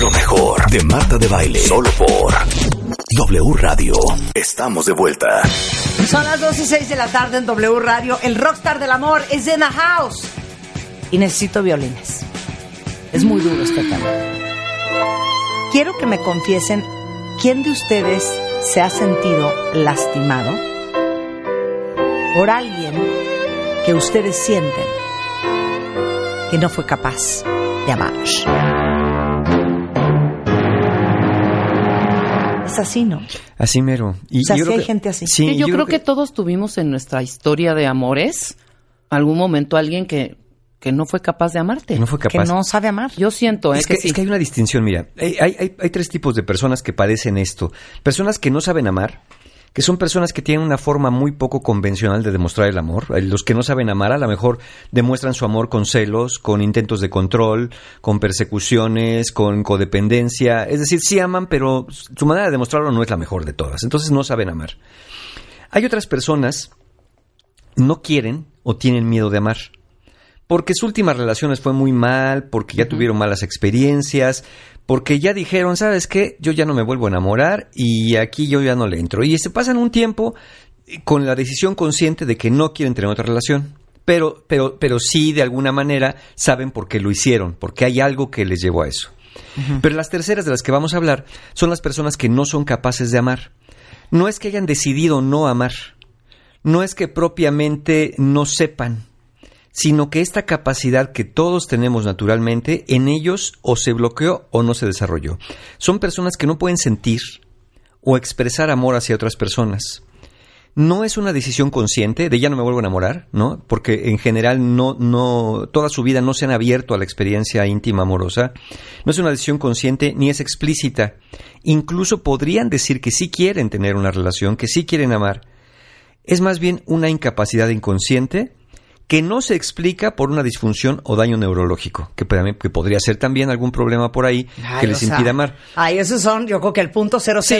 Lo mejor de Marta de Baile. Solo por W Radio. Estamos de vuelta. Son las 2 y 6 de la tarde en W Radio. El rockstar del amor es in the house. Y necesito violines. Es muy duro este tema. Quiero que me confiesen quién de ustedes se ha sentido lastimado por alguien que ustedes sienten que no fue capaz de amar. Es así, ¿no? Así mero. Y O sea, yo sí creo hay que- gente así. Sí, yo, creo que... todos tuvimos en nuestra historia de amores algún momento alguien que, que no fue capaz de amarte. no fue Que capaz. no sabe amar. Yo siento ¿eh? Es que, sí. es que hay una distinción, mira. Hay, hay- hay- hay tres tipos de personas que padecen esto. Personas que no saben amar, que son personas que tienen una forma muy poco convencional de demostrar el amor. Eh, Los que no saben amar a lo mejor demuestran su amor con celos, con intentos de control, con persecuciones, con codependencia. Es decir, sí aman, pero su manera de demostrarlo no es la mejor de todas. Entonces no saben amar. Hay otras personas no quieren o tienen miedo de amar. Porque su última relación les fue muy mal, porque ya tuvieron malas experiencias, porque ya dijeron, ¿sabes qué? Yo ya no me vuelvo a enamorar y aquí yo ya no le entro. Y se pasan un tiempo con la decisión consciente de que no quieren tener otra relación. Pero, pero, pero sí, de alguna manera, saben por qué lo hicieron, porque hay algo que les llevó a eso. Pero las terceras de las que vamos a hablar son las personas que no son capaces de amar. No es que hayan decidido no amar, no es que propiamente no sepan, sino que esta capacidad que todos tenemos naturalmente, en ellos o se bloqueó o no se desarrolló. Son personas que no pueden sentir o expresar amor hacia otras personas. No es una decisión consciente de ya no me vuelvo a enamorar, ¿no? Porque en general no, no, toda su vida no se han abierto a la experiencia íntima amorosa. No es una decisión consciente ni es explícita. Incluso podrían decir que sí quieren tener una relación, que sí quieren amar. Es más bien una incapacidad inconsciente que no se explica por una disfunción o daño neurológico, que, podría ser también algún problema por ahí Ay, que les sea, impida amar. Ay, esos son, yo creo que el punto 001% Sí,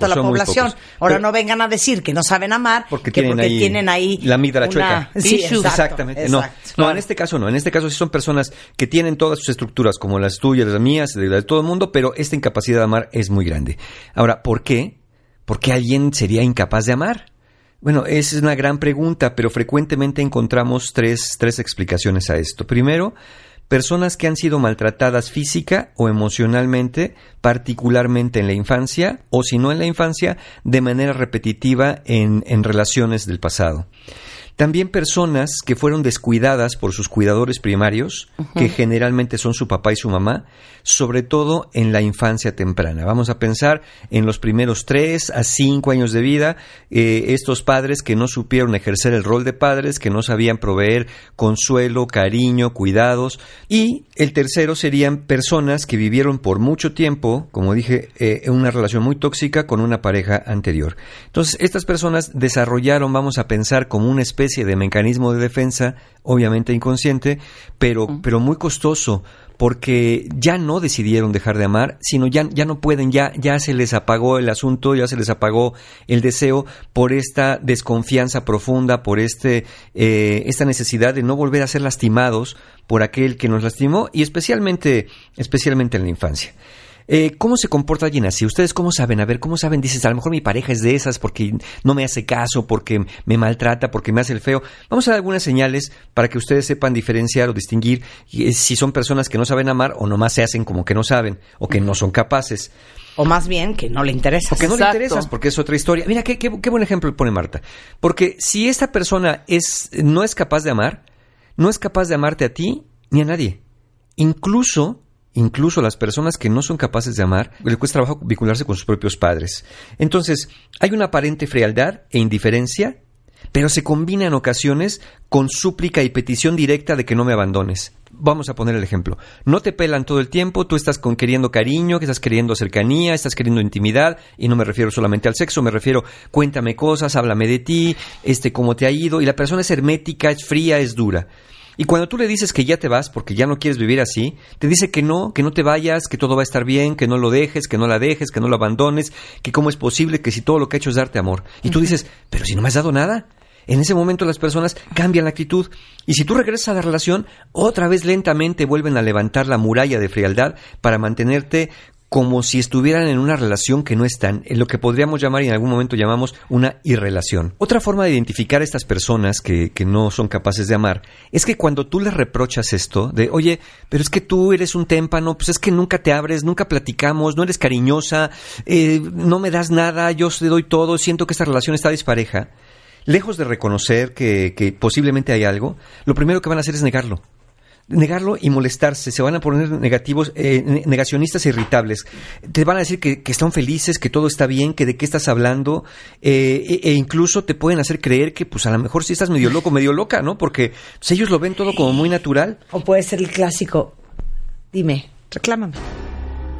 de la población. Ahora Pero- no vengan a decir que no saben amar, Porque que tienen porque ahí tienen ahí la amígdala una- chueca. Sí, exacto, Exactamente. exacto. No, no, en este caso no. En este caso sí son personas que tienen todas sus estructuras, como las tuyas, las mías, de, de todo el mundo, pero esta incapacidad de amar es muy grande. Ahora, ¿por qué? ¿Por qué alguien sería incapaz de amar? Bueno, esa es una gran pregunta, pero frecuentemente encontramos tres, tres explicaciones a esto. Primero, personas que han sido maltratadas física o emocionalmente, particularmente en la infancia, o si no en la infancia, de manera repetitiva en, en relaciones del pasado. También personas que fueron descuidadas por sus cuidadores primarios, que generalmente son su papá y su mamá, sobre todo en la infancia temprana. Vamos a pensar en los primeros tres a cinco años de vida, eh, estos padres que no supieron ejercer el rol de padres, que no sabían proveer consuelo, cariño, cuidados. Y el tercero serían personas que vivieron por mucho tiempo, como dije, eh, en una relación muy tóxica con una pareja anterior. Entonces, estas personas desarrollaron, vamos a pensar, como una especie de mecanismo de defensa, obviamente inconsciente, pero, pero muy costoso, porque ya no decidieron dejar de amar, sino ya, ya no pueden, ya, ya se les apagó el asunto, ya se les apagó el deseo por esta desconfianza profunda, por este, eh, esta necesidad de no volver a ser lastimados por aquel que nos lastimó y especialmente, especialmente en la infancia. Eh, ¿Cómo se comporta alguien así? ¿Ustedes cómo saben? A ver, ¿cómo saben? Dices, a lo mejor mi pareja es de esas porque no me hace caso, porque me maltrata, porque me hace el feo. Vamos a dar algunas señales para que ustedes sepan diferenciar o distinguir eh, si son personas que no saben amar o nomás se hacen como que no saben o que no son capaces. O más bien que no le interesa. O que no le interesas, porque es otra historia. Mira, qué, qué- qué buen ejemplo pone Marta. Porque si esta persona es, no es capaz de amar, no es capaz de amarte a ti ni a nadie. Incluso, incluso las personas que no son capaces de amar, le cuesta trabajo vincularse con sus propios padres. Entonces, hay una aparente frialdad e indiferencia, pero se combina en ocasiones con súplica y petición directa de que no me abandones. vamos a poner el ejemplo. No te pelan todo el tiempo, tú estás con queriendo cariño, que estás queriendo cercanía, estás queriendo intimidad, y no me refiero solamente al sexo, me refiero cuéntame cosas, háblame de ti, este cómo te ha ido, y la persona es hermética, es fría, es dura. Y cuando tú le dices que ya te vas porque ya no quieres vivir así, te dice que no, que no te vayas, que todo va a estar bien, que no lo dejes, que no la dejes, que no lo abandones, que cómo es posible que si todo lo que ha hecho es darte amor. Y tú dices, pero si no me has dado nada. En ese momento las personas cambian la actitud y si tú regresas a la relación, otra vez lentamente vuelven a levantar la muralla de frialdad para mantenerte como si estuvieran en una relación que no están, en lo que podríamos llamar y en algún momento llamamos una irrelación. Otra forma de identificar a estas personas que, que no son capaces de amar es que cuando tú les reprochas esto, de oye, pero es que tú eres un témpano, pues es que nunca te abres, nunca platicamos, no eres cariñosa, eh, no me das nada, yo te doy todo, siento que esta relación está dispareja, lejos de reconocer que, que posiblemente hay algo, lo primero que van a hacer es negarlo negarlo y molestarse, se van a poner negativos, eh, ne- negacionistas e irritables. Te van a decir que, que están felices, que todo está bien, que de qué estás hablando, eh, e, e incluso te pueden hacer creer que pues a lo mejor sí estás medio loco, medio loca, ¿no? Porque pues, ellos lo ven todo como muy natural. O puede ser el clásico. Dime, reclámame.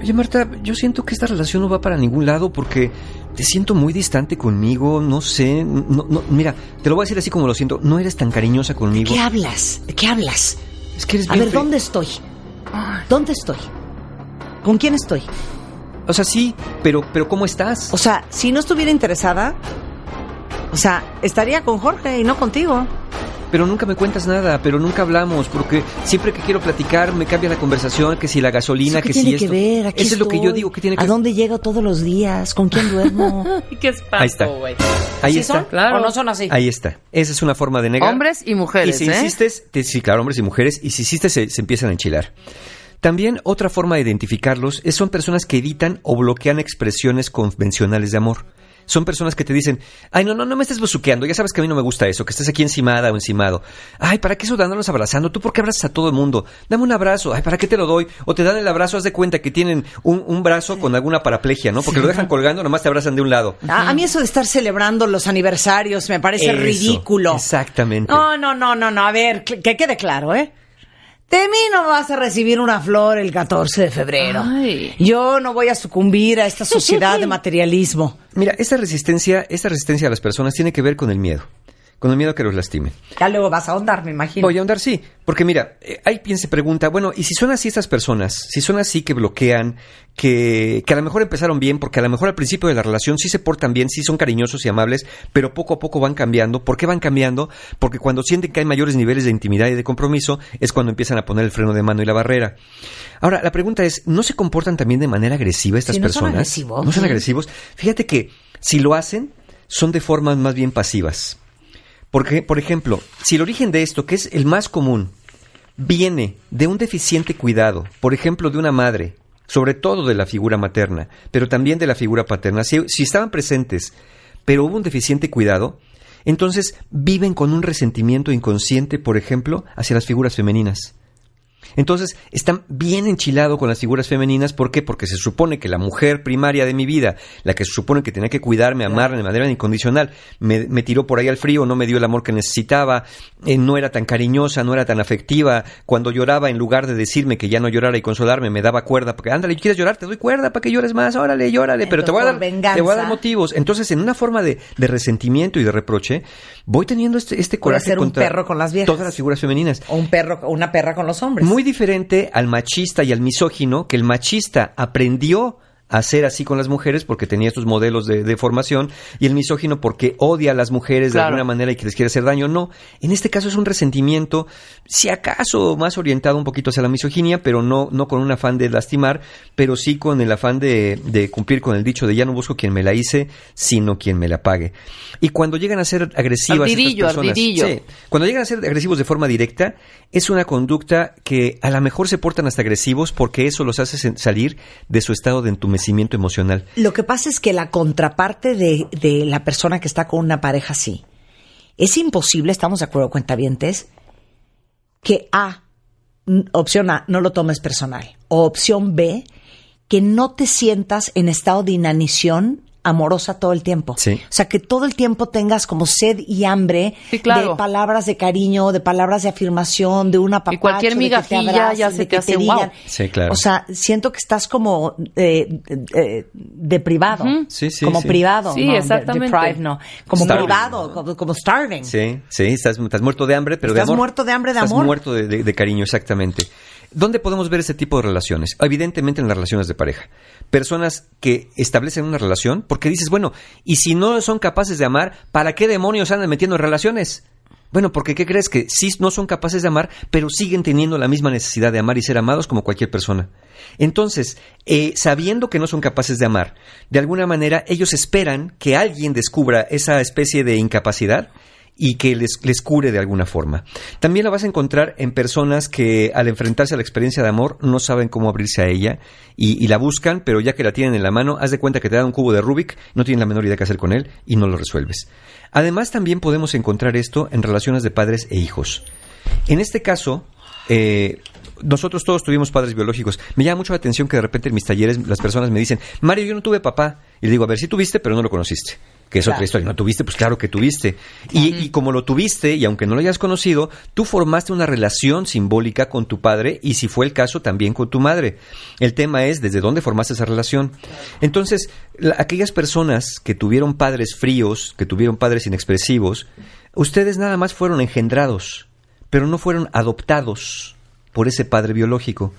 Oye Marta, yo siento que esta relación no va para ningún lado porque te siento muy distante conmigo, no sé, no, no, mira, te lo voy a decir así como lo siento, no eres tan cariñosa conmigo. ¿Qué hablas? ¿De qué hablas? Es que eres A bien ver, ¿dónde estoy? ¿Dónde estoy? ¿Con quién estoy? O sea, sí, pero, pero ¿cómo estás? O sea, si no estuviera interesada, o sea, estaría con Jorge y no contigo. Pero nunca me cuentas nada, pero nunca hablamos, porque siempre que quiero platicar me cambia la conversación, que si la gasolina, ¿Eso qué que tiene si que esto. ver? Aquí Eso es lo que yo estoy. digo, que tiene que ¿A dónde llego todos los días? ¿Con quién duermo? ¿Qué espanto, Ahí está. güey. Ahí ¿Sí está. son? Claro. ¿O no son así? Ahí está. Esa es una forma de negar. Hombres y mujeres, Y si ¿eh? insistes, te- sí, claro, hombres y mujeres, y si insistes se, se empiezan a enchilar. También otra forma de identificarlos es son personas que evitan o bloquean expresiones convencionales de amor. Son personas que te dicen, ay, no, no, no me estés besuqueando, ya sabes que a mí no me gusta eso, que estés aquí encimada o encimado. Ay, ¿para qué eso de andarnos abrazando? ¿Tú por qué abrazas a todo el mundo? Dame un abrazo, ay, ¿para qué te lo doy? O te dan el abrazo, haz de cuenta que tienen un, un brazo con alguna paraplegia, ¿no? Porque lo dejan colgando, nomás te abrazan de un lado. A, a mí eso de estar celebrando los aniversarios me parece Eso, ridículo. Exactamente. No, no, no, no, no. A ver, que quede claro, ¿eh? De mí no vas a recibir una flor el 14 de febrero. Ay. Yo no voy a sucumbir a esta sociedad de materialismo. Mira, esta resistencia, esta resistencia a las personas tiene que ver con el miedo. Con el miedo a que los lastimen. Ya luego vas a ahondar, me imagino. Voy a ahondar, sí. Porque mira, eh, hay quien se pregunta, bueno, ¿y si son así estas personas? Si son así que bloquean, que, que a lo mejor empezaron bien, porque a lo mejor al principio de la relación sí se portan bien, sí son cariñosos y amables, pero poco a poco van cambiando. ¿Por qué van cambiando? Porque cuando sienten que hay mayores niveles de intimidad y de compromiso, es cuando empiezan a poner el freno de mano y la barrera. Ahora, la pregunta es, ¿no se comportan también de manera agresiva estas Sí, ¿no son personas? agresivos? ¿No son agresivos? Fíjate que si lo hacen, son de formas más bien pasivas. Porque, por ejemplo, si el origen de esto, que es el más común, viene de un deficiente cuidado, por ejemplo, de una madre, sobre todo de la figura materna, pero también de la figura paterna, si, si estaban presentes, pero hubo un deficiente cuidado, entonces viven con un resentimiento inconsciente, por ejemplo, hacia las figuras femeninas. Entonces, están bien enchilados con las figuras femeninas. ¿Por qué? Porque se supone que la mujer primaria de mi vida, la que se supone que tenía que cuidarme, amarme de manera incondicional, me, me tiró por ahí al frío, no me dio el amor que necesitaba, eh, no era tan cariñosa, no era tan afectiva. Cuando lloraba, en lugar de decirme que ya no llorara y consolarme, me daba cuerda. Porque, ándale, ¿quieres llorar? Te doy cuerda para que llores más. Órale, llórale. Pero te voy, a dar, por te voy a dar venganza. motivos. Entonces, en una forma de, de resentimiento y de reproche, voy teniendo este, este Voy a coraje ser un contra perro con las viejas. todas las figuras femeninas. O un perro, una perra con los hombres. Muy diferente al machista y al misógino, que el machista aprendió a ser así con las mujeres porque tenía estos modelos de, de formación y el misógino porque odia a las mujeres de alguna manera y que les quiere hacer daño. No, en este caso es un resentimiento, si acaso más orientado un poquito hacia la misoginia, pero no, no con un afán de lastimar, pero sí con el afán de, de cumplir con el dicho de ya no busco quien me la hice, sino quien me la pague. Y cuando llegan a ser agresivas estas personas, sí, cuando llegan a ser agresivos de forma directa, es una conducta que a lo mejor se portan hasta agresivos porque eso los hace salir de su estado de entumecimiento Lo que pasa es que la contraparte de, de la persona que está con una pareja así, es imposible, estamos de acuerdo, cuentavientes, que A, opción A, no lo tomes personal, o opción B, que no te sientas en estado de inanición amorosa todo el tiempo. Sí. O sea, que todo el tiempo tengas como sed y hambre Sí, claro. de palabras de cariño, de palabras de afirmación, de una apapacho, cualquier de que te migajilla abracen, ya se de te que hace digan. guau. Sí, claro. O sea, siento que estás como eh, eh, deprivado. Sí, sí, Como sí. privado. Sí, no, de- exactamente. deprived, no. Como Starving. privado, como, como starving. Sí, sí, estás, estás muerto de hambre, pero de Estás amor. muerto de hambre, de Estás amor. muerto de, de- de cariño, exactamente. ¿Dónde podemos ver ese tipo de relaciones? Evidentemente en las relaciones de pareja. Personas que establecen una relación porque dices, bueno, y si no son capaces de amar, ¿para qué demonios andan metiendo en relaciones? Bueno, porque ¿qué crees? Que sí no son capaces de amar, pero siguen teniendo la misma necesidad de amar y ser amados como cualquier persona. Entonces, eh, sabiendo que no son capaces de amar, de alguna manera ellos esperan que alguien descubra esa especie de incapacidad y que les, les cure de alguna forma. También la vas a encontrar en personas que al enfrentarse a la experiencia de amor no saben cómo abrirse a ella y, la buscan, pero ya que la tienen en la mano, haz de cuenta que te dan un cubo de Rubik, no tienen la menor idea qué hacer con él y no lo resuelves. Además, también podemos encontrar esto en relaciones de padres e hijos. En este caso, eh, nosotros todos tuvimos padres biológicos. Me llama mucho la atención que de repente en mis talleres las personas me dicen, Mario, yo no tuve papá. Y le digo, a ver, sí tuviste, pero no lo conociste. Que es otra historia. No tuviste, pues claro que tuviste. Y, y como lo tuviste, y aunque no lo hayas conocido, tú formaste una relación simbólica con tu padre y si fue el caso, también con tu madre. El tema es desde dónde formaste esa relación. Entonces, la- aquellas personas que tuvieron padres fríos, que tuvieron padres inexpresivos, ustedes nada más fueron engendrados, pero no fueron adoptados por ese padre biológico.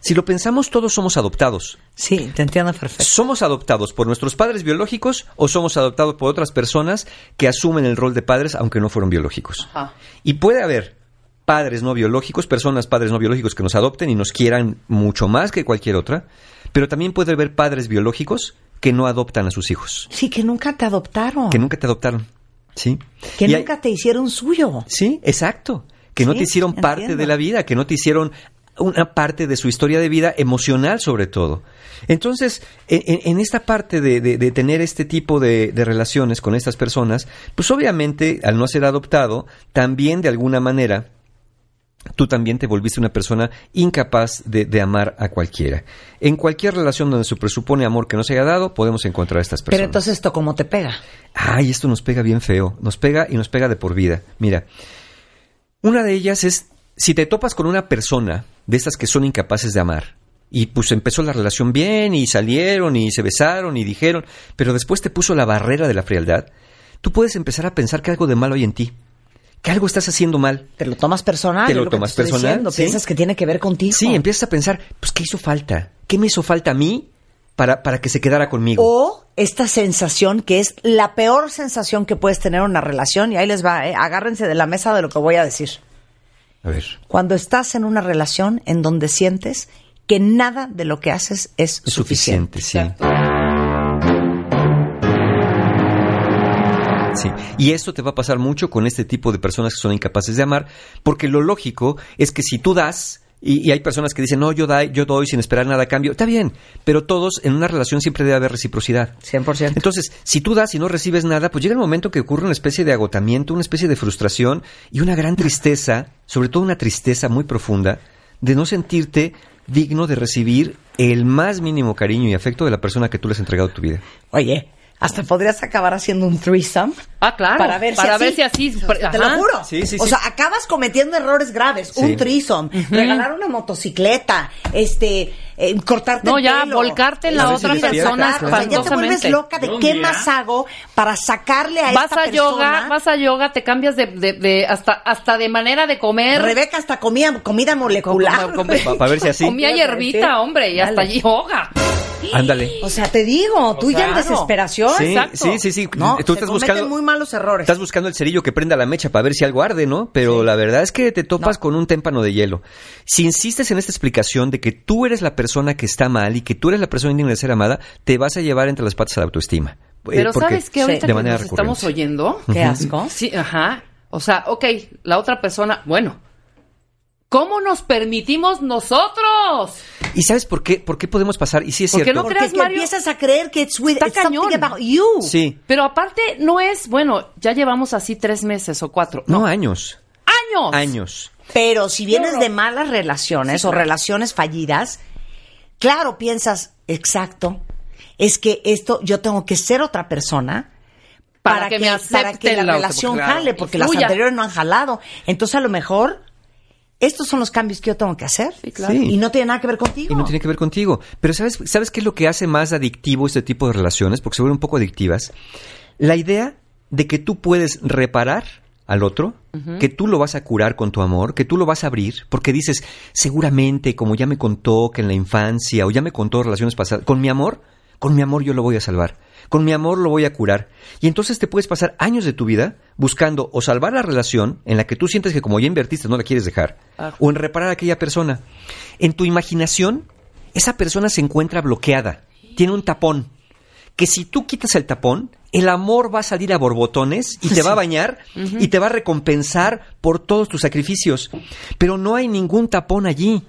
Si lo pensamos, todos somos adoptados. Sí, te entiendo perfecto. ¿Somos adoptados por nuestros padres biológicos o somos adoptados por otras personas que asumen el rol de padres aunque no fueron biológicos? Ajá. Y puede haber padres no biológicos, personas padres no biológicos que nos adopten y nos quieran mucho más que cualquier otra, pero también puede haber padres biológicos que no adoptan a sus hijos, Sí, que nunca te adoptaron. que nunca te adoptaron. ¿Sí? Que Y hay- nunca te hicieron suyo. Sí, exacto. Que no te hicieron parte entiendo. de la vida, que no te hicieron una parte de su historia de vida emocional sobre todo. Entonces, en, esta parte de, de- de tener este tipo de, de relaciones con estas personas, pues obviamente al no ser adoptado, también de alguna manera tú también te volviste una persona incapaz de, de amar a cualquiera. En cualquier relación donde se presupone amor que no se haya dado, podemos encontrar a estas personas. Pero entonces esto cómo te pega. Ay, esto nos pega bien feo. Nos pega y nos pega de por vida. Mira, una de ellas es si te topas con una persona de estas que son incapaces de amar. Y pues empezó la relación bien y salieron y se besaron y dijeron, pero después te puso la barrera de la frialdad. Tú puedes empezar a pensar que algo de malo hay en ti, que algo estás haciendo mal. Te lo tomas personal. Te lo que tomas estoy personal, diciendo. sí. Piensas que tiene que ver contigo. Sí, empiezas a pensar, pues ¿qué hizo falta? ¿Qué me hizo falta a mí para, para que se quedara conmigo? O esta sensación que es la peor sensación que puedes tener en una relación, y ahí les va, ¿eh? agárrense de la mesa de lo que voy a decir. A ver, Cuando estás en una relación en donde sientes que nada de lo que haces es suficiente. suficiente, sí. Sí, y esto te va a pasar mucho con este tipo de personas que son incapaces de amar, porque lo lógico es que si tú das, y, y hay personas que dicen, no, yo, da, yo doy sin esperar nada a cambio, está bien, pero todos en una relación siempre debe haber reciprocidad. 100%. Entonces, si tú das y no recibes nada, pues llega el momento que ocurre una especie de agotamiento, una especie de frustración y una gran tristeza, sobre todo una tristeza muy profunda, de no sentirte digno de recibir el más mínimo cariño y afecto de la persona que tú le has entregado tu vida. Oye, hasta podrías acabar haciendo un threesome. Ah, claro. Para ver Para si ver así. si así. Te lo juro. Sí, sí, o sí. sea, acabas cometiendo errores graves. Sí. Un threesome, regalar una motocicleta, este, eh, cortarte No, el ya, pelo. volcarte en la otra persona claro. O sea, ya te vuelves espantosamente. loca de qué más hago para sacarle a Vas esta a persona. yoga, vas a yoga, te cambias de, de, de- hasta, hasta de manera de comer. Rebeca hasta comía comida molecular. Com- com- Pa- pa ver si así. Comía hierbita, hombre, y hasta Dale. yoga. Ándale. O sea, te digo, tú ya en desesperación. Sí, exacto. sí, sí, sí. No, tú estás buscando muy malos errores. Estás buscando el cerillo que prenda la mecha para ver si algo arde, ¿no? Pero la verdad es que te topas con un témpano de hielo. Si insistes en esta explicación de que tú eres la persona que está mal y que tú eres la persona indigna de ser amada, te vas a llevar entre las patas a la autoestima. Eh, Pero ¿sabes qué? Ahorita de que manera nos estamos recurrente. oyendo. Qué asco. Sí, ajá. O sea, ok, la otra persona, bueno. ¿Cómo nos permitimos nosotros? ¿Y sabes por qué? ¿Por qué podemos pasar? Y sí es ¿Por qué cierto. no Porque creas, que Mario? empiezas a creer que it's, with, Está it's cañón. about you. Sí. Pero aparte no es, bueno, ya llevamos así tres meses o cuatro. No, años. años. Años. Pero si vienes de malas relaciones o relaciones fallidas, claro, piensas, exacto, es que esto, yo tengo que ser otra persona Para que me para acepte que la, relación porque, jale, porque las anteriores no han jalado. Entonces, a lo mejor, estos son los cambios que yo tengo que hacer. Sí, claro. Sí. Y no tiene nada que ver contigo. Y no tiene que ver contigo. Pero ¿sabes, ¿sabes qué es lo que hace más adictivo este tipo de relaciones? Porque se vuelven un poco adictivas. La idea de que tú puedes reparar al otro, que tú lo vas a curar con tu amor, que tú lo vas a abrir, porque dices, seguramente, como ya me contó que en la infancia, o ya me contó relaciones pasadas, con mi amor, con mi amor yo lo voy a salvar, con mi amor lo voy a curar. Y entonces te puedes pasar años de tu vida buscando o salvar la relación en la que tú sientes que como ya invertiste no la quieres dejar, Ah. o en reparar a aquella persona. En tu imaginación, esa persona se encuentra bloqueada, tiene un tapón, que si tú quitas el tapón, el amor va a salir a borbotones y te va a bañar y te va a recompensar por todos tus sacrificios. Pero no hay ningún tapón allí.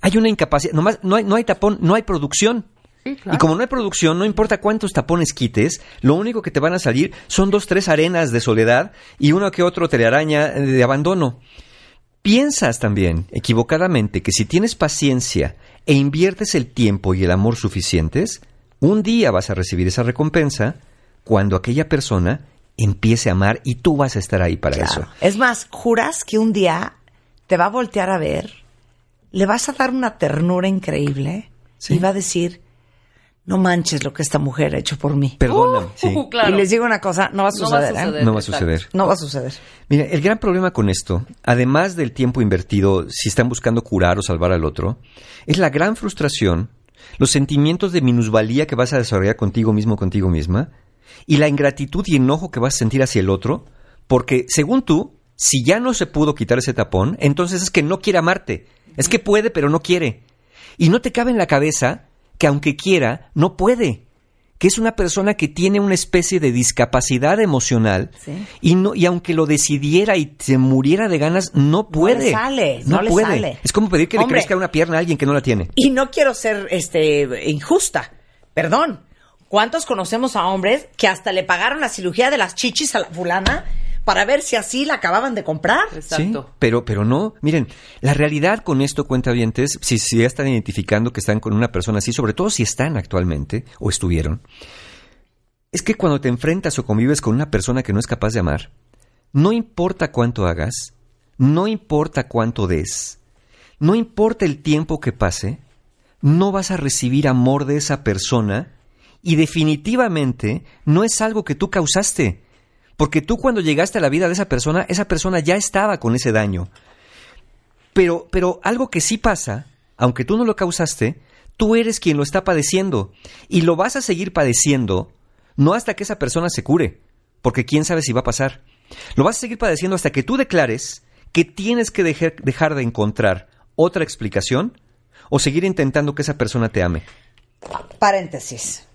Hay una incapacidad, nomás no hay, no hay tapón, no hay producción. Sí, claro. Y como no hay producción, no importa cuántos tapones quites, lo único que te van a salir son dos, tres arenas de soledad y uno que otro telaraña de abandono. Piensas también, equivocadamente, que si tienes paciencia e inviertes el tiempo y el amor suficientes, un día vas a recibir esa recompensa cuando aquella persona empiece a amar y tú vas a estar ahí para Claro. eso. Es más, juras que un día te va a voltear a ver, le vas a dar una ternura increíble Sí. y va a decir, no manches lo que esta mujer ha hecho por mí. Perdóname. Uh, sí. claro. Y les digo una cosa, no va a No va a suceder, ¿eh? suceder. No va a suceder. No va a suceder. Mira, el gran problema con esto, además del tiempo invertido, si están buscando curar o salvar al otro, es la gran frustración, los sentimientos de minusvalía que vas a desarrollar contigo mismo, contigo misma, y la ingratitud y enojo que vas a sentir hacia el otro, porque según tú, si ya no se pudo quitar ese tapón, entonces es que no quiere amarte. Es que puede, pero no quiere. Y no te cabe en la cabeza que aunque quiera, no puede. Que es una persona que tiene una especie de discapacidad emocional Sí. y no y aunque lo decidiera y se muriera de ganas, no puede. le sale, no le puede. sale. Es como pedir que Hombre. le crezca una pierna a alguien que no la tiene. Y no quiero ser este injusta, perdón. ¿Cuántos conocemos a hombres que hasta le pagaron la cirugía de las chichis a la fulana para ver si así la acababan de comprar? Exacto. Sí, pero, pero no. Miren, la realidad con esto, cuentavientes, si, si ya están identificando que están con una persona así, sobre todo si están actualmente o estuvieron, es que cuando te enfrentas o convives con una persona que no es capaz de amar, no importa cuánto hagas, no importa cuánto des, no importa el tiempo que pase, no vas a recibir amor de esa persona y definitivamente no es algo que tú causaste. Porque tú cuando llegaste a la vida de esa persona, esa persona ya estaba con ese daño. Pero, pero algo que sí pasa, aunque tú no lo causaste, tú eres quien lo está padeciendo. Y lo vas a seguir padeciendo, no hasta que esa persona se cure, porque quién sabe si va a pasar. Lo vas a seguir padeciendo hasta que tú declares que tienes que dejar, dejar de encontrar otra explicación o seguir intentando que esa persona te ame. Paréntesis.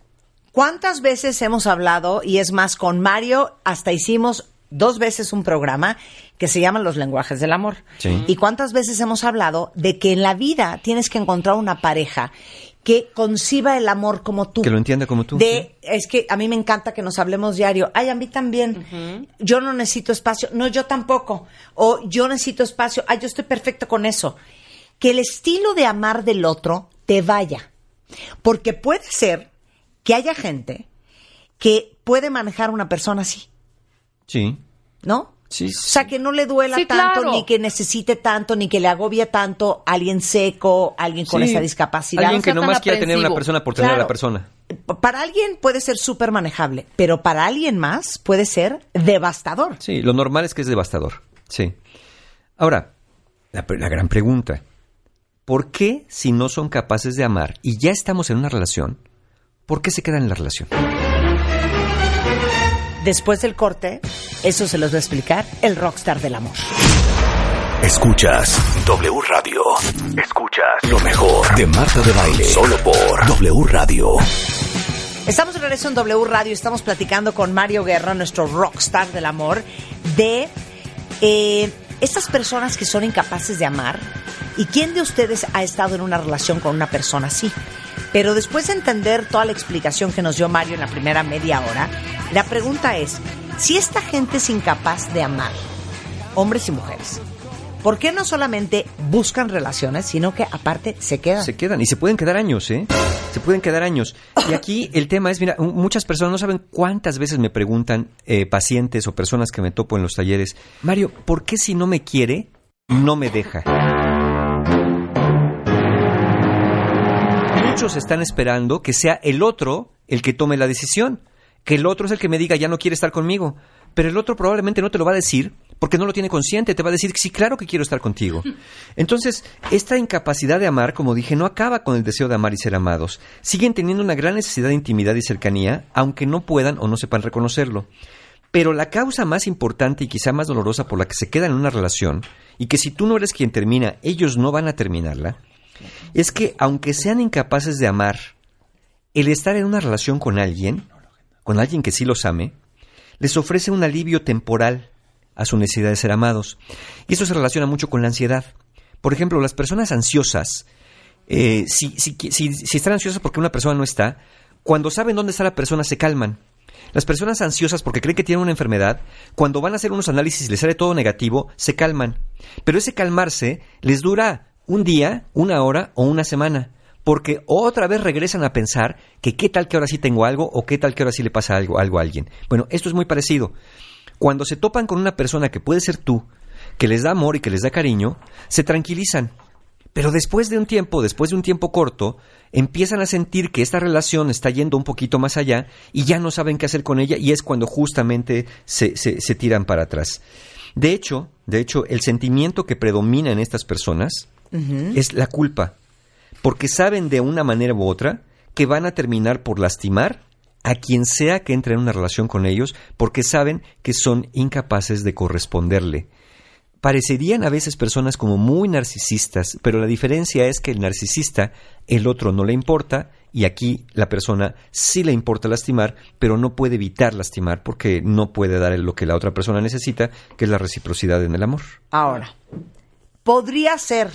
¿Cuántas veces hemos hablado, y es más, con Mario hasta hicimos dos veces un programa que se llama Los lenguajes del amor? Sí. ¿Y cuántas veces hemos hablado de que en la vida tienes que encontrar una pareja que conciba el amor como tú? Que lo entienda como tú. De, es que a mí me encanta que nos hablemos diario. Ay, a mí también. Yo no necesito espacio. No, yo tampoco. O yo necesito espacio. Ay, yo estoy perfecto con eso. Que el estilo de amar del otro te vaya. Porque puede ser que haya gente que puede manejar a una persona así, Sí. ¿no? Sí. O sea, que no le duela Sí, tanto, claro. ni que necesite tanto, ni que le agobie tanto alguien seco, alguien con Sí. esa discapacidad. Alguien que No nomás quiera tener una persona por tener a la persona. Para alguien puede ser súper manejable, pero para alguien más puede ser devastador. Sí, lo normal es que es devastador. Sí. Ahora, la, la gran pregunta. ¿Por qué si no son capaces de amar y ya estamos en una relación, por qué se quedan en la relación? Después del corte, eso se los va a explicar el rockstar del amor. Escuchas W Radio. Escuchas lo mejor de Marta de Baile. Solo por W Radio. Estamos de regreso en W Radio, estamos platicando con Mario Guerra, nuestro rockstar del amor, de eh, estas personas que son incapaces de amar. ¿Y quién de ustedes ha estado en una relación con una persona así? Pero después de entender toda la explicación que nos dio Mario en la primera media hora, la pregunta es, si esta gente es incapaz de amar, hombres y mujeres, ¿por qué no solamente buscan relaciones, sino que aparte se quedan? Se quedan y se pueden quedar años, ¿eh? Se pueden quedar años. Y aquí el tema es, mira, muchas personas no saben cuántas veces me preguntan eh, pacientes o personas que me topo en los talleres, Mario, ¿por qué si no me quiere, no me deja? Muchos están esperando que sea el otro el que tome la decisión, que el otro es el que me diga ya no quiere estar conmigo, pero el otro probablemente no te lo va a decir porque no lo tiene consciente, te va a decir sí, claro que quiero estar contigo. Entonces, esta incapacidad de amar, como dije, no acaba con el deseo de amar y ser amados. Siguen teniendo una gran necesidad de intimidad y cercanía, aunque no puedan o no sepan reconocerlo. Pero la causa más importante y quizá más dolorosa por la que se quedan en una relación, y que si tú no eres quien termina, ellos no van a terminarla, es que aunque sean incapaces de amar, el estar en una relación con alguien, con alguien que sí los ame, les ofrece un alivio temporal a su necesidad de ser amados. Y eso se relaciona mucho con la ansiedad. Por ejemplo, las personas ansiosas, eh, si, si, si, si están ansiosas porque una persona no está, cuando saben dónde está la persona se calman. Las personas ansiosas porque creen que tienen una enfermedad, cuando van a hacer unos análisis y les sale todo negativo, se calman. Pero ese calmarse les dura un día, una hora o una semana. Porque otra vez regresan a pensar que qué tal que ahora sí tengo algo o qué tal que ahora sí le pasa algo, algo a alguien. Bueno, esto es muy parecido. Cuando se topan con una persona que puede ser tú, que les da amor y que les da cariño, se tranquilizan. Pero después de un tiempo, después de un tiempo corto, empiezan a sentir que esta relación está yendo un poquito más allá y ya no saben qué hacer con ella y es cuando justamente se, se, tiran para atrás. De hecho, de hecho, el sentimiento que predomina en estas personas es la culpa, porque saben de una manera u otra que van a terminar por lastimar a quien sea que entre en una relación con ellos porque saben que son incapaces de corresponderle. Parecerían a veces personas como muy narcisistas, pero la diferencia es que el narcisista, el otro no le importa y aquí la persona sí le importa lastimar, pero no puede evitar lastimar porque no puede dar lo que la otra persona necesita, que es la reciprocidad en el amor. Ahora, podría ser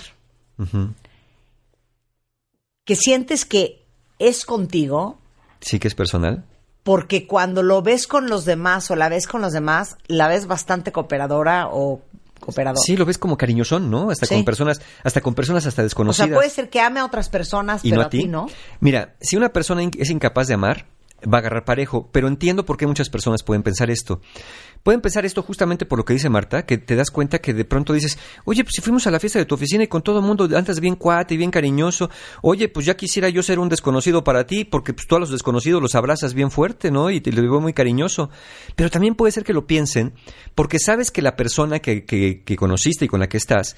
que sientes que es contigo, Sí que es personal. Porque cuando lo ves con los demás o la ves con los demás, la ves bastante cooperadora o cooperador. Sí, lo ves como cariñosón, ¿no? Hasta con personas, hasta con personas hasta desconocidas. O sea, puede ser que ame a otras personas, pero a ti no. Mira, si una persona es incapaz de amar, va a agarrar parejo, pero entiendo por qué muchas personas pueden pensar esto. Pueden pensar esto justamente por lo que dice Marta, que te das cuenta que de pronto dices, oye, pues si fuimos a la fiesta de tu oficina y con todo el mundo andas bien cuate y bien cariñoso, oye, pues ya quisiera yo ser un desconocido para ti, porque pues tú a los desconocidos los abrazas bien fuerte, ¿no? Y te lo muy cariñoso. Pero también puede ser que lo piensen, porque sabes que la persona que, que conociste y con la que estás,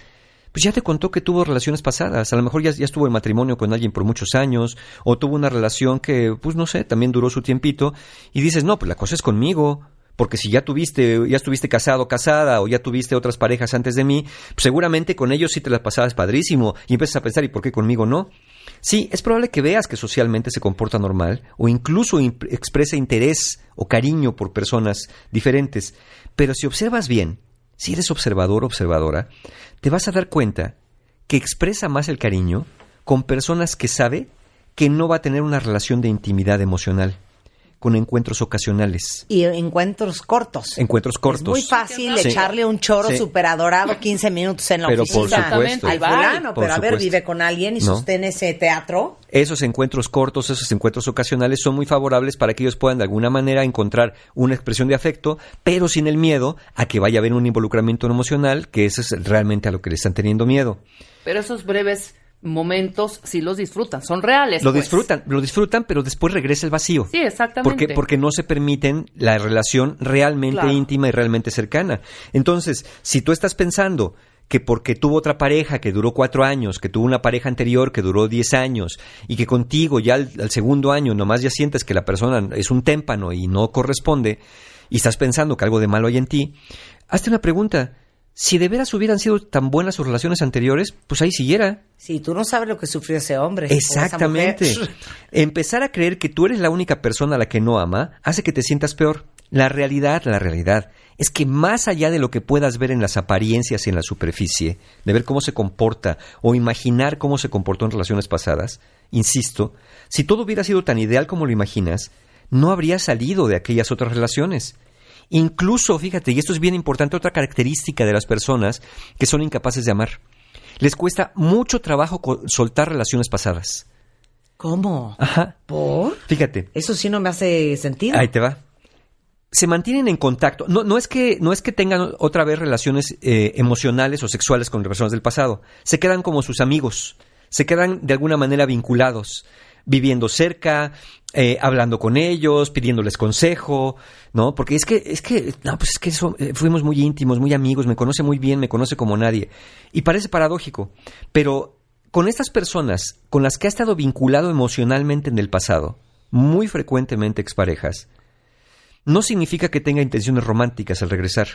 pues ya te contó que tuvo relaciones pasadas, a lo mejor ya, ya, estuvo en matrimonio con alguien por muchos años, o tuvo una relación que, pues no sé, también duró su tiempito, y dices, no, pues la cosa es conmigo, porque si ya tuviste, ya estuviste casado, casada, o ya tuviste otras parejas antes de mí, pues seguramente con ellos sí te las pasabas padrísimo, y empiezas a pensar, ¿y por qué conmigo no? Sí, es probable que veas que socialmente se comporta normal, o incluso expresa interés o cariño por personas diferentes, pero si observas bien, si eres observador o observadora, te vas a dar cuenta que expresa más el cariño con personas que sabe que no va a tener una relación de intimidad emocional con encuentros ocasionales. Y encuentros cortos. Encuentros cortos. Es muy fácil echarle un choro super adorado 15 minutos en la pero oficina por supuesto. al fulano, pero a ver, vive con alguien y sostiene ese teatro. Esos encuentros cortos, esos encuentros ocasionales son muy favorables para que ellos puedan de alguna manera encontrar una expresión de afecto, pero sin el miedo a que vaya a haber un involucramiento emocional, que eso es realmente a lo que le están teniendo miedo. Pero esos breves momentos sí los disfrutan, son reales. Lo pues. disfrutan, lo disfrutan, pero después regresa el vacío. Sí, exactamente. Porque, porque no se permiten la relación realmente íntima y realmente cercana. Entonces, si tú estás pensando que porque tuvo otra pareja que duró cuatro años, que tuvo una pareja anterior que duró diez años, y que contigo ya al, al segundo año nomás ya sientes que la persona es un témpano y no corresponde, y estás pensando que algo de malo hay en ti, hazte una pregunta si de veras hubieran sido tan buenas sus relaciones anteriores, pues ahí siguiera. Sí, tú no sabes lo que sufrió ese hombre. Exactamente. Empezar a creer que tú eres la única persona a la que no ama hace que te sientas peor. La realidad, la realidad, es que más allá de lo que puedas ver en las apariencias y en la superficie, de ver cómo se comporta o imaginar cómo se comportó en relaciones pasadas, insisto, si todo hubiera sido tan ideal como lo imaginas, no habría salido de aquellas otras relaciones Incluso, fíjate, y esto es bien importante, otra característica de las personas que son incapaces de amar. Les cuesta mucho trabajo soltar relaciones pasadas. ¿Cómo? Ajá. ¿Por? Fíjate, Eso sí no me hace sentido. ahí te va. Se mantienen en contacto. No, no, es, que, no es que tengan otra vez relaciones eh, emocionales o sexuales con personas del pasado. Se quedan como sus amigos. Se quedan de alguna manera vinculados. Viviendo cerca, eh, hablando con ellos, pidiéndoles consejo, ¿no? Porque es que, es que, no, pues es que eh, fuimos muy íntimos, muy amigos, me conoce muy bien, me conoce como nadie. Y parece paradójico, pero con estas personas con las que ha estado vinculado emocionalmente en el pasado, muy frecuentemente exparejas, no significa que tenga intenciones románticas al regresar,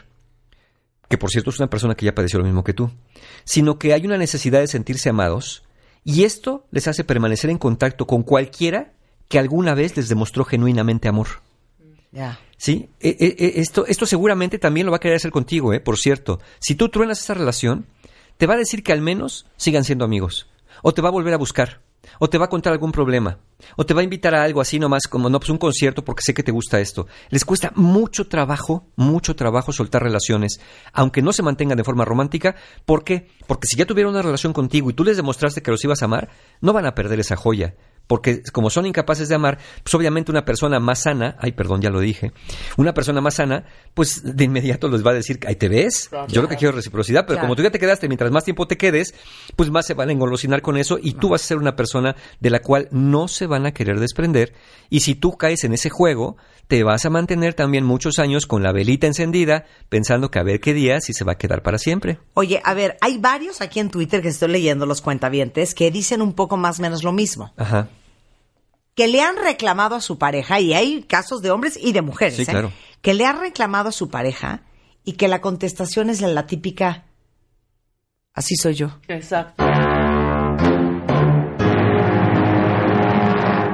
que por cierto es una persona que ya padeció lo mismo que tú, sino que hay una necesidad de sentirse amados y esto les hace permanecer en contacto con cualquiera que alguna vez les demostró genuinamente amor. ¿Sí? E- e- e- esto, esto seguramente también lo va a querer hacer contigo, ¿eh? Por cierto. Si tú truenas esa relación, te va a decir que al menos sigan siendo amigos. O te va a volver a buscar. O te va a contar algún problema. O te va a invitar a algo así nomás como, no, pues un concierto porque sé que te gusta esto. Les cuesta mucho trabajo, mucho trabajo soltar relaciones, aunque no se mantengan de forma romántica. ¿Por qué? Porque si ya tuvieron una relación contigo y tú les demostraste que los ibas a amar, no van a perder esa joya. Porque como son incapaces de amar, pues obviamente una persona más sana, ay, perdón, ya lo dije, una persona más sana, pues de inmediato les va a decir, ahí te ves, yo lo que quiero es reciprocidad, pero Claro. como tú ya te quedaste, mientras más tiempo te quedes, pues más se van a engolosinar con eso y tú vas a ser una persona de la cual no se van a querer desprender. Y si tú caes en ese juego, te vas a mantener también muchos años con la velita encendida, pensando que a ver qué día si se va a quedar para siempre. Oye, a ver, hay varios aquí en Twitter que estoy leyendo los cuentavientes que dicen un poco más o menos lo mismo. Ajá. Que le han reclamado a su pareja, y hay casos de hombres y de mujeres, Sí, ¿eh? claro. que le han reclamado a su pareja y que la contestación es la, la típica, así soy yo. Exacto.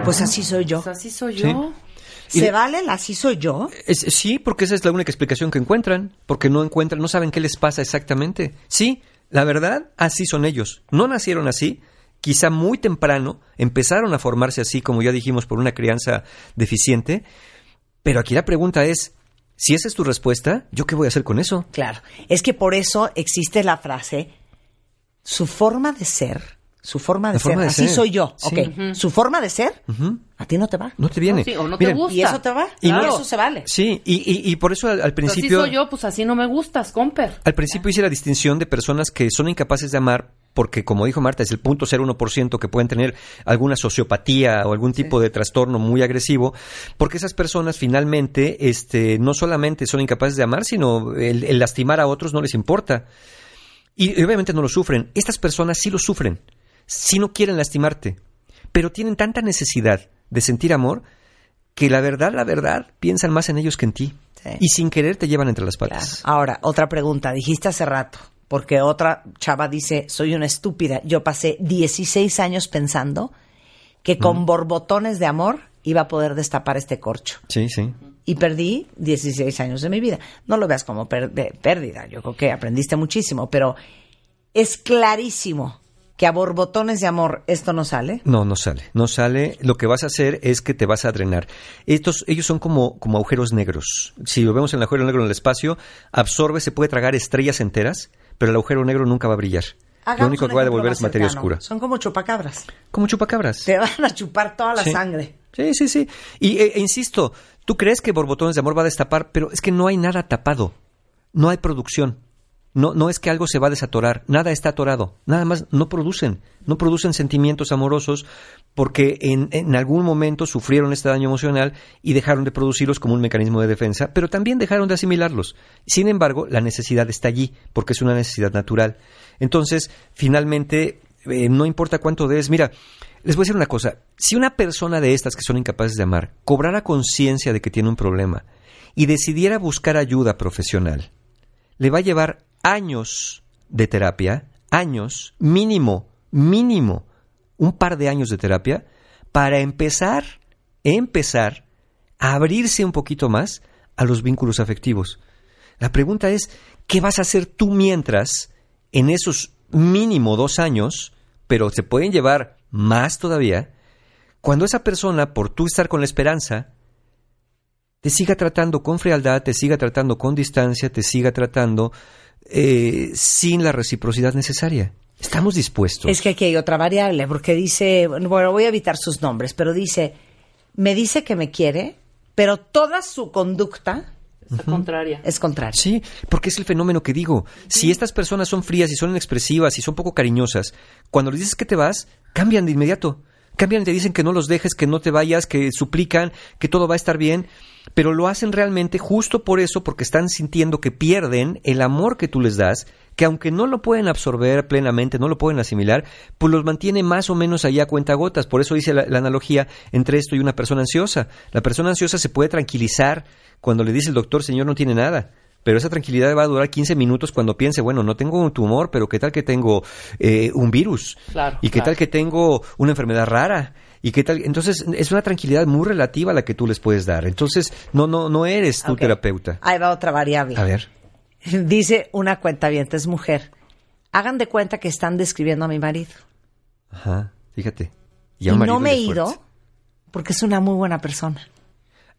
Pues así soy yo. Pues así soy yo. ¿Se de- vale el así soy yo? Es- sí, porque esa es la única explicación que encuentran, porque no encuentran, no saben qué les pasa exactamente. Sí, la verdad, así son ellos. No nacieron así, quizá muy temprano empezaron a formarse así, como ya dijimos, por una crianza deficiente, pero aquí la pregunta es, si esa es tu respuesta, ¿yo qué voy a hacer con eso? Claro, es que por eso existe la frase, su forma de ser, su forma de La ser, forma de así ser. soy yo, Sí. ok, su forma de ser, a ti no te va. No te viene. No, sí, o no te gusta. Y eso te va, Y no- eso se vale. Sí, y, y- y por eso al, al Pues así principio... soy yo, pues así no me gustas, comper. Al principio hice la distinción de personas que son incapaces de amar porque, como dijo Marta, es el punto 0,1% que pueden tener alguna sociopatía o algún tipo de trastorno muy agresivo, porque esas personas finalmente este, no solamente son incapaces de amar, sino el, el lastimar a otros no les importa. Y, y obviamente no lo sufren. Estas personas sí lo sufren, sí no quieren lastimarte, pero tienen tanta necesidad de sentir amor que la verdad, la verdad, piensan más en ellos que en ti. Sí. Y sin querer te llevan entre las Claro. patas. Ahora, otra pregunta, dijiste hace rato, porque otra chava dice, soy una estúpida, yo pasé 16 años pensando que con borbotones de amor iba a poder destapar este corcho. Sí, sí. y perdí 16 años de mi vida. No lo veas como pérdida, yo creo que aprendiste muchísimo, pero es clarísimo que a borbotones de amor esto no sale. No, no sale. No sale. Lo que vas a hacer es que te vas a drenar. Estos, ellos son como, como agujeros negros. Si lo vemos en el agujero negro en el espacio, absorbe, se puede tragar estrellas enteras, pero el agujero negro nunca va a brillar. Hagamos lo único que va a devolver es materia cercano. oscura. Son como chupacabras. Como chupacabras. Te van a chupar toda la Sí. sangre. Sí, sí, sí. Y e, e insisto, tú crees que Borbotones de Amor va a destapar, pero es que no hay nada tapado. No hay producción. No, no es que algo se va a desatorar. Nada está atorado. Nada más no producen. No producen sentimientos amorosos porque en, algún momento sufrieron este daño emocional y dejaron de producirlos como un mecanismo de defensa, pero también dejaron de asimilarlos. Sin embargo, la necesidad está allí porque es una necesidad natural. Entonces, finalmente, eh, no importa cuánto des. Mira, les voy a decir una cosa. Si una persona de estas que son incapaces de amar cobrara conciencia de que tiene un problema y decidiera buscar ayuda profesional, le va a llevar años de terapia, años, mínimo, mínimo, un par de años de terapia, para empezar, empezar a abrirse un poquito más a los vínculos afectivos. La pregunta es, ¿qué vas a hacer tú mientras, en esos mínimo dos años, pero se pueden llevar más todavía, cuando esa persona, por tú estar con la esperanza, te siga tratando con frialdad, te siga tratando con distancia, te siga tratando eh, sin la reciprocidad necesaria. Estamos dispuestos. Es que aquí hay otra variable, porque dice, bueno, voy a evitar sus nombres, pero dice, me dice que me quiere, pero toda su conducta La contraria. es contraria. Sí, porque es el fenómeno que digo. Si estas personas son frías y son inexpresivas y son poco cariñosas, cuando les dices que te vas, cambian de inmediato. Cambian y te dicen que no los dejes, que no te vayas, que suplican, que todo va a estar bien, pero lo hacen realmente justo por eso, porque están sintiendo que pierden el amor que tú les das, que aunque no lo pueden absorber plenamente, no lo pueden asimilar, pues los mantiene más o menos allá a cuentagotas. Por eso dice la analogía entre esto y una persona ansiosa. La persona ansiosa se puede tranquilizar cuando le dice el doctor, señor, no tiene nada. Pero esa tranquilidad va a durar 15 minutos cuando piense, bueno, no tengo un tumor, pero ¿qué tal que tengo eh, un virus? Claro, ¿Y qué claro. tal que tengo una enfermedad rara? ¿Y qué tal? Entonces, es una tranquilidad muy relativa la que tú les puedes dar. Entonces, no, no, no eres tu terapeuta. Ahí va otra variable. A ver. Dice una cuenta es mujer. Hagan de cuenta que están describiendo a mi marido. Ajá, fíjate. Y, a un no me he ido porque es una muy buena persona.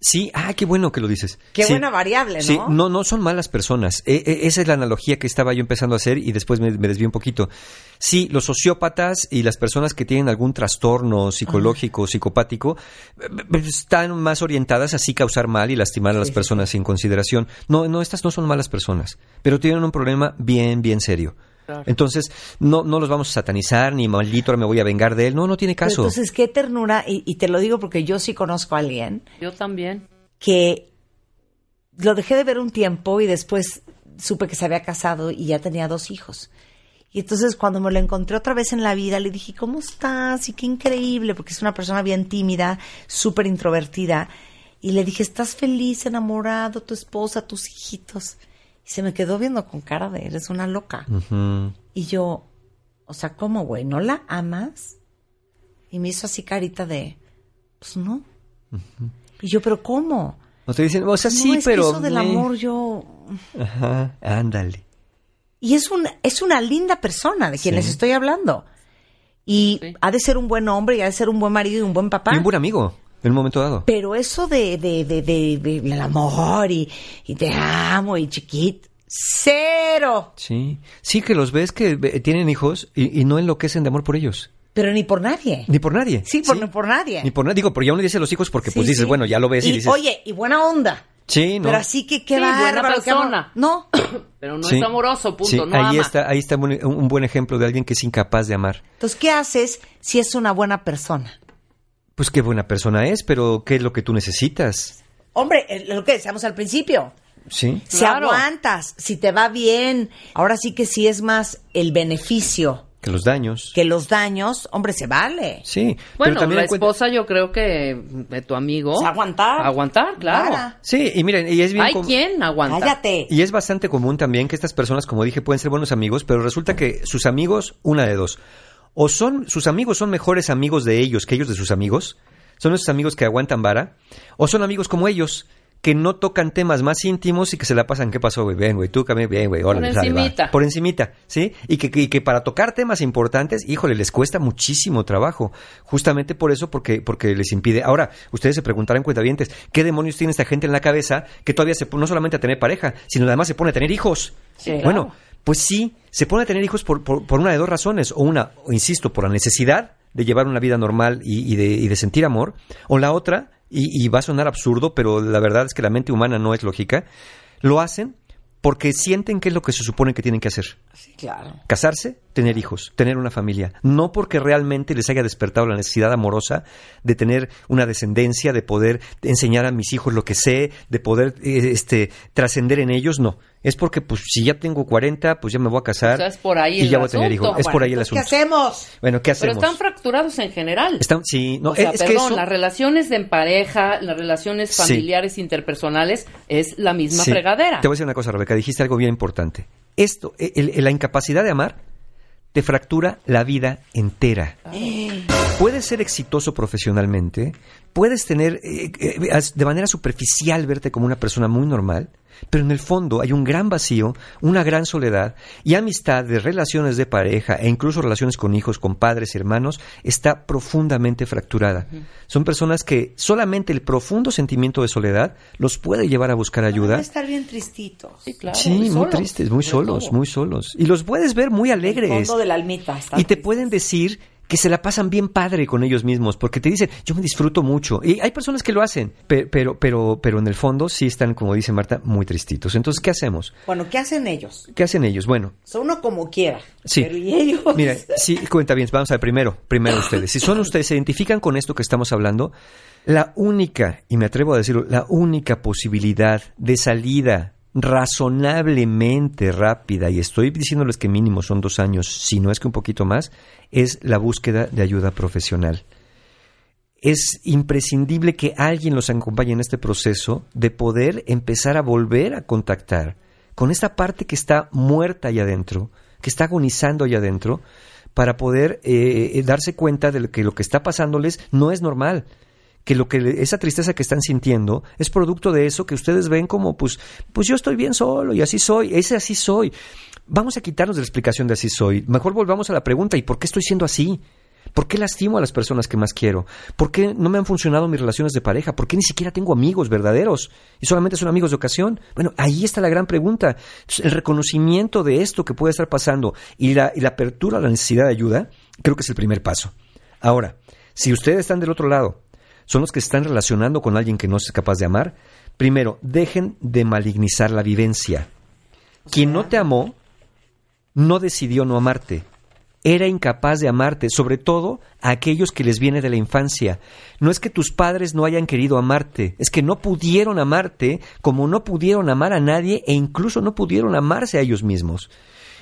Sí, ah, qué bueno que lo dices. Qué Sí. buena variable, ¿no? Sí, no, no son malas personas. E- e- esa es la analogía que estaba yo empezando a hacer y después me, me desvié un poquito. Sí, los sociópatas y las personas que tienen algún trastorno psicológico, psicopático, eh, eh, están más orientadas a sí causar mal y lastimar a las personas sin consideración. No, no, estas no son malas personas, pero tienen un problema bien, bien serio. Claro. Entonces, no, no los vamos a satanizar, ni maldito, ahora me voy a vengar de él. No, no tiene Pero caso. entonces, qué ternura, y, y te lo digo porque yo sí conozco a alguien Yo también. que lo dejé de ver un tiempo y después supe que se había casado y ya tenía dos hijos. Y entonces cuando me lo encontré otra vez en la vida, le dije, ¿cómo estás? Y qué increíble, porque es una persona bien tímida, súper introvertida. Y le dije, ¿estás feliz, enamorado, tu esposa, tus hijitos? Y se me quedó viendo con cara de, eres una loca. Y yo, o sea, ¿cómo, güey? ¿No la amas? Y me hizo así carita de, pues no. Y yo, ¿pero cómo? No te dicen, o sea, no, sí, es que pero... eso del amor yo... Ajá, ándale. Y es, un, es una linda persona de quien Sí. les estoy hablando. Y Sí. ha de ser un buen hombre y ha de ser un buen marido y un buen papá. Y un buen amigo, en un momento dado. Pero eso de, de, de, de- de- del amor y, y te amo y chiquit, cero. Sí, sí que los ves que eh, tienen hijos y, y no enloquecen de amor por ellos. Pero ni por nadie. Ni por nadie. Sí, por, no por nadie. Ni por nadie. Digo, pero ya uno dice a los hijos porque pues Sí, dices, sí. bueno, ya lo ves y, dices... Oye, y buena onda. sí, no. Pero así que qué Sí, buena bárbaro, persona. No. Pero no Sí. es amoroso, punto. Sí, no ahí ama. está, ahí está un, un buen ejemplo de alguien que es incapaz de amar. Entonces, ¿qué haces si es una buena persona? Pues qué buena persona es, pero ¿qué es lo que tú necesitas? Hombre, eh, lo que decíamos al principio. Sí. Si Claro. aguantas, si te va bien, ahora sí que si es más el beneficio Que los daños. que los daños, hombre, se vale. Sí. Bueno, pero también la encuentra- esposa yo creo que de tu amigo... O sea, aguantar. Aguantar, claro. Para. Sí, y miren, y es bien... Hay com- quien aguanta. Cállate. Y es bastante común también que estas personas, como dije, pueden ser buenos amigos, pero resulta que sus amigos, una de dos, o son, sus amigos son mejores amigos de ellos que ellos de sus amigos, son esos amigos que aguantan vara, o son amigos como ellos, que no tocan temas más íntimos y que se la pasan, ¿qué pasó, güey? Bien, güey, tú también, bien, güey, sale, va. encimita. Por encimita, ¿sí? Y que, y que para tocar temas importantes, híjole, les cuesta muchísimo trabajo. Justamente por eso, porque, porque les impide. Ahora, ustedes se preguntarán, cuentavientes, ¿qué demonios tiene esta gente en la cabeza que todavía se pone no solamente a tener pareja, sino además se pone a tener hijos? Sí, Bueno, claro. Pues sí, se pone a tener hijos por, por, por una de dos razones. O una, o insisto, por la necesidad de llevar una vida normal y, y de, y de sentir amor. O la otra, y, y va a sonar absurdo, pero la verdad es que la mente humana no es lógica, lo hacen porque sienten que es lo que se supone que tienen que hacer. Sí, claro. Casarse, tener hijos, tener una familia. No porque realmente les haya despertado la necesidad amorosa de tener una descendencia, de poder enseñar a mis hijos lo que sé, de poder eh, este, trascender en ellos, no. Es porque, pues, si ya tengo 40, pues ya me voy a casar. O sea, es por ahí y el ya voy a tener asunto. hijos. Es por ahí el asunto. ¿Qué hacemos? Bueno, ¿qué Pero hacemos? están fracturados en general. Están- sí, no, o sea, es, es perdón, que eso... las relaciones de en pareja, las relaciones Sí. familiares interpersonales es la misma Sí. fregadera. Te voy a decir una cosa, Rebeca, dijiste algo bien importante. Esto, el- el- la incapacidad de amar, te fractura la vida entera. Puedes ser exitoso profesionalmente, puedes tener eh, eh, de manera superficial verte como una persona muy normal, pero en el fondo hay un gran vacío, una gran soledad y amistades, relaciones de pareja e incluso relaciones con hijos, con padres y hermanos está profundamente fracturada. Son personas que solamente el profundo sentimiento de soledad los puede llevar a buscar ayuda. estar bien tristitos. Sí, claro. Sí, muy solos, tristes, muy solos, muy solos. Y los puedes ver muy El alegres. fondo de la almita. Y te tristes. pueden decir que se la pasan bien padre con ellos mismos, porque te dicen, yo me disfruto mucho. Y hay personas que lo hacen, pe- pero, pero, pero en el fondo sí están, como dice Marta, muy tristitos. Entonces, ¿qué hacemos? Bueno, ¿qué hacen ellos? ¿Qué hacen ellos? Bueno, sea, uno como quiera. Sí. Pero ¿y ellos? Mira, sí, cuenta bien, vamos a ver primero, primero ustedes. Si son ustedes, se identifican con esto que estamos hablando, la única, y me atrevo a decirlo, la única posibilidad de salida razonablemente rápida, y estoy diciéndoles que mínimo son dos años, si no es que un poquito más, es la búsqueda de ayuda profesional. Es imprescindible que alguien los acompañe en este proceso de poder empezar a volver a contactar con esta parte que está muerta allá adentro, que está agonizando allá adentro, para poder eh, eh, darse cuenta de que lo que está pasándoles no es normal que lo que esa tristeza que están sintiendo es producto de eso que ustedes ven como pues pues yo estoy bien solo y así soy, ese así soy. Vamos a quitarnos de la explicación de así soy. Mejor volvamos a la pregunta, ¿y por qué estoy siendo así? ¿Por qué lastimo a las personas que más quiero? ¿Por qué no me han funcionado mis relaciones de pareja? ¿Por qué ni siquiera tengo amigos verdaderos? ¿Y solamente son amigos de ocasión? Bueno, ahí está la gran pregunta. El reconocimiento de esto que puede estar pasando y la, y la apertura a la necesidad de ayuda, creo que es el primer paso. Ahora, si ustedes están del otro lado, son los que se están relacionando con alguien que no es capaz de amar, primero, dejen de malignizar la vivencia. Quien no te amó, no decidió no amarte. Era incapaz de amarte, sobre todo a aquellos que les viene de la infancia. No es que tus padres no hayan querido amarte, es que no pudieron amarte como no pudieron amar a nadie e incluso no pudieron amarse a ellos mismos.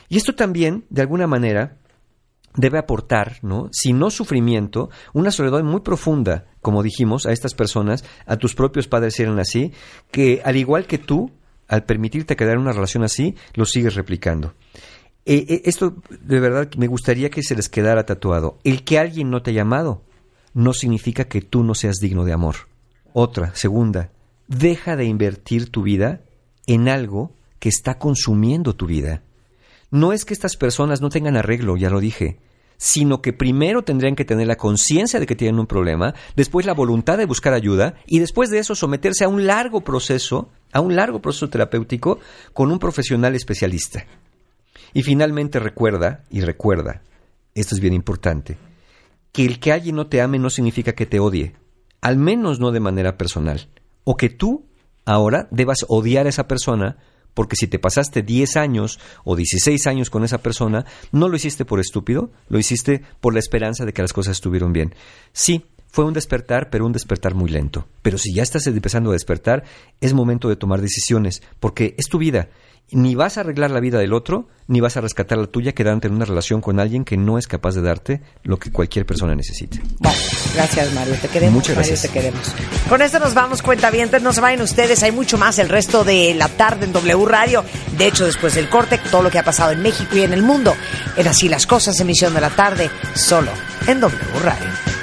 Y esto también, de alguna manera, debe aportar, ¿no? Si no sufrimiento, una soledad muy profunda, como dijimos, a estas personas, a tus propios padres eran así, que al igual que tú, al permitirte quedar en una relación así, lo sigues replicando. Eh, eh, esto de verdad me gustaría que se les quedara tatuado. El que alguien no te haya amado no significa que tú no seas digno de amor. Otra, segunda, deja de invertir tu vida en algo que está consumiendo tu vida. No es que estas personas no tengan arreglo, ya lo dije, sino que primero tendrían que tener la conciencia de que tienen un problema, después la voluntad de buscar ayuda y después de eso someterse a un largo proceso, a un largo proceso terapéutico con un profesional especialista. Y finalmente recuerda, y recuerda, esto es bien importante, que el que alguien no te ame no significa que te odie, al menos no de manera personal, o que tú ahora debas odiar a esa persona porque si te pasaste 10 años o 16 años con esa persona, no lo hiciste por estúpido, lo hiciste por la esperanza de que las cosas estuvieron bien. Sí, fue un despertar, pero un despertar muy lento. Pero si ya estás empezando a despertar, es momento de tomar decisiones, porque es tu vida. Ni vas a arreglar la vida del otro, ni vas a rescatar la tuya quedándote en una relación con alguien que no es capaz de darte lo que cualquier persona necesite. Bueno, gracias Mario, te queremos. Muchas Mario, gracias. te queremos. Con esto nos vamos, cuentavientes, no se vayan ustedes, hay mucho más el resto de la tarde en W Radio. De hecho, después del corte, todo lo que ha pasado en México y en el mundo. En Así las Cosas, emisión de la tarde, solo en W Radio.